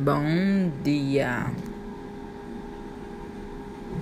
Bom dia.